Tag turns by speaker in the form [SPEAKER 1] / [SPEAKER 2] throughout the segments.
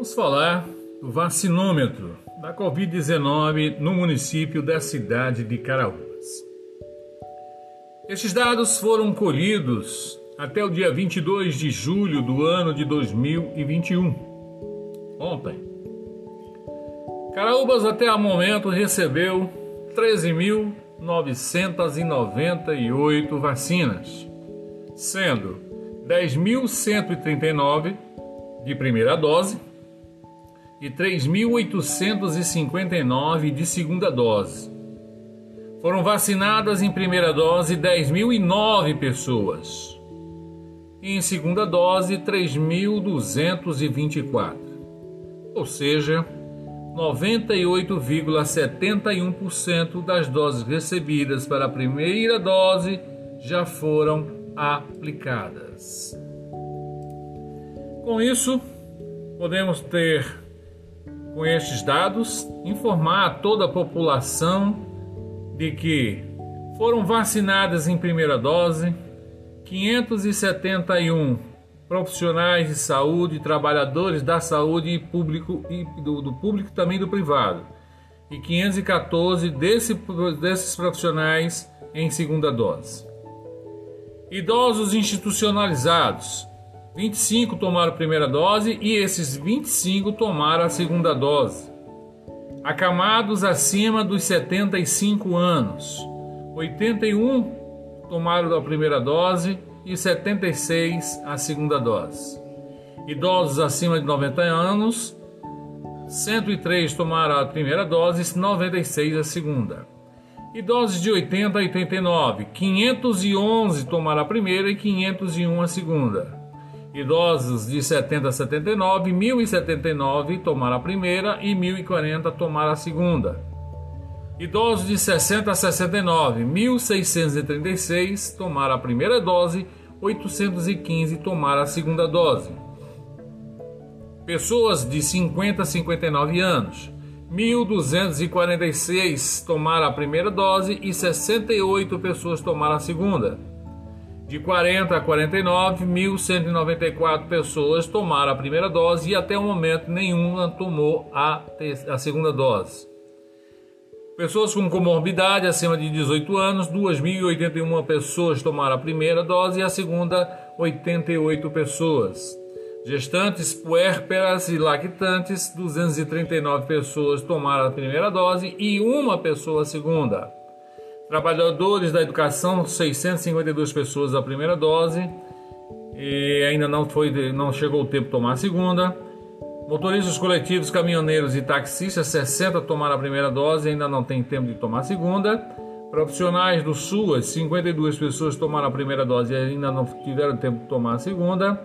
[SPEAKER 1] Vamos falar do vacinômetro da Covid-19 no município da cidade de Caraúbas. Estes dados foram colhidos até o dia 22 de julho do ano de 2021, ontem. Caraúbas até o momento recebeu 13.998 vacinas, sendo 10.139 de primeira dose e 3.859 de segunda dose. Foram vacinadas em primeira dose 10.009 pessoas. E em segunda dose, 3.224. Ou seja, 98,71% das doses recebidas para a primeira dose já foram aplicadas. Com isso, podemos ter, com estes dados, informar a toda a população de que foram vacinadas em primeira dose 571 profissionais de saúde, trabalhadores da saúde e público e do, do público também do privado, e 514 desse, desses profissionais em segunda dose. Idosos institucionalizados, 25 tomaram a primeira dose e esses 25 tomaram a segunda dose acamados acima dos 75 anos. 81 tomaram a primeira dose e 76 a segunda dose. Idosos acima de 90 anos, 103 tomaram a primeira dose e 96 a segunda. Idosos de 80 a 89, 511 tomaram a primeira e 501 a segunda. Idosos de 70 a 79, 1.079 tomaram a primeira e 1.040 tomaram a segunda. Idosos de 60 a 69, 1.636 tomaram a primeira dose, 815 tomaram a segunda dose. Pessoas de 50 a 59 anos, 1.246 tomaram a primeira dose e 68 pessoas tomaram a segunda. De 40 a 49, 1.194 pessoas tomaram a primeira dose e até o momento nenhuma tomou a, a segunda dose. Pessoas com comorbidade acima de 18 anos, 2.081 pessoas tomaram a primeira dose e a segunda, 88 pessoas. Gestantes, puérperas e lactantes, 239 pessoas tomaram a primeira dose e uma pessoa a segunda. Trabalhadores da educação, 652 pessoas a primeira dose e ainda não foi, não chegou o tempo de tomar a segunda. Motoristas coletivos, caminhoneiros e taxistas, 60 tomaram a primeira dose e ainda não tem tempo de tomar a segunda. Profissionais do SUAS, 52 pessoas tomaram a primeira dose e ainda não tiveram tempo de tomar a segunda.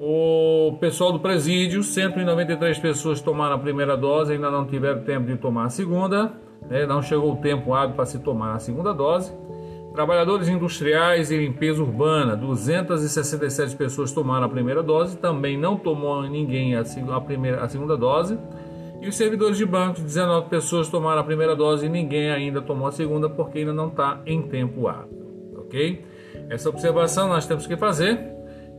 [SPEAKER 1] O pessoal do presídio, 193 pessoas tomaram a primeira dose e ainda não tiveram tempo de tomar a segunda né, não chegou o tempo hábil para se tomar a segunda dose. Trabalhadores industriais e limpeza urbana, 267 pessoas tomaram a primeira dose, também não tomou ninguém a, primeira, a segunda dose. E os servidores de banco, 19 pessoas tomaram a primeira dose e ninguém ainda tomou a segunda porque ainda não está em tempo hábil, ok? Essa observação nós temos que fazer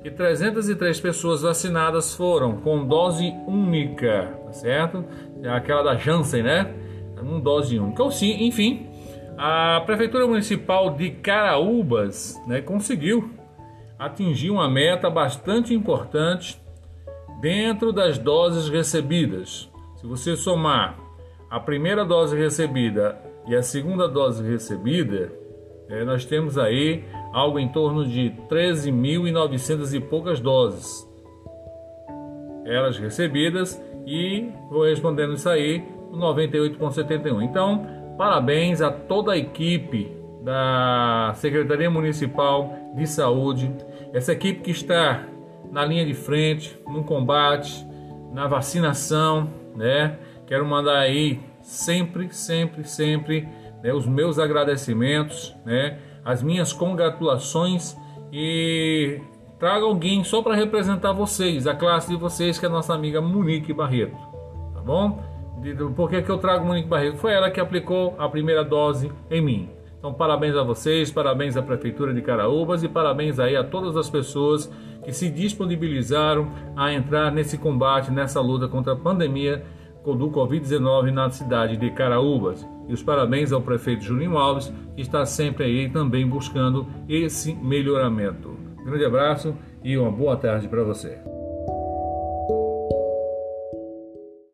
[SPEAKER 1] que 303 pessoas vacinadas foram com dose única, tá certo? É aquela da Janssen, né? Um dose única. Enfim, a Prefeitura Municipal de Caraúbas né, conseguiu atingir uma meta bastante importante dentro das doses recebidas. Se você somar a primeira dose recebida e a segunda dose recebida, é, nós temos aí algo em torno de 13.900 e poucas doses. Elas recebidas e vou respondendo isso aí 98,71. Então, parabéns a toda a equipe da Secretaria Municipal de Saúde, essa equipe que está na linha de frente, no combate, na vacinação, né? Quero mandar aí sempre, sempre, sempre né, os meus agradecimentos, né? As minhas congratulações e traga alguém só para representar vocês, a classe de vocês, que é a nossa amiga Monique Barreto, tá bom? Por que, que eu trago Monique Barreto? Foi ela que aplicou a primeira dose em mim. Então, parabéns a vocês, parabéns à Prefeitura de Caraúbas e parabéns aí a todas as pessoas que se disponibilizaram a entrar nesse combate, nessa luta contra a pandemia do Covid-19 na cidade de Caraúbas. E os parabéns ao prefeito Juninho Alves, que está sempre aí também buscando esse melhoramento. Grande abraço e uma boa tarde para você.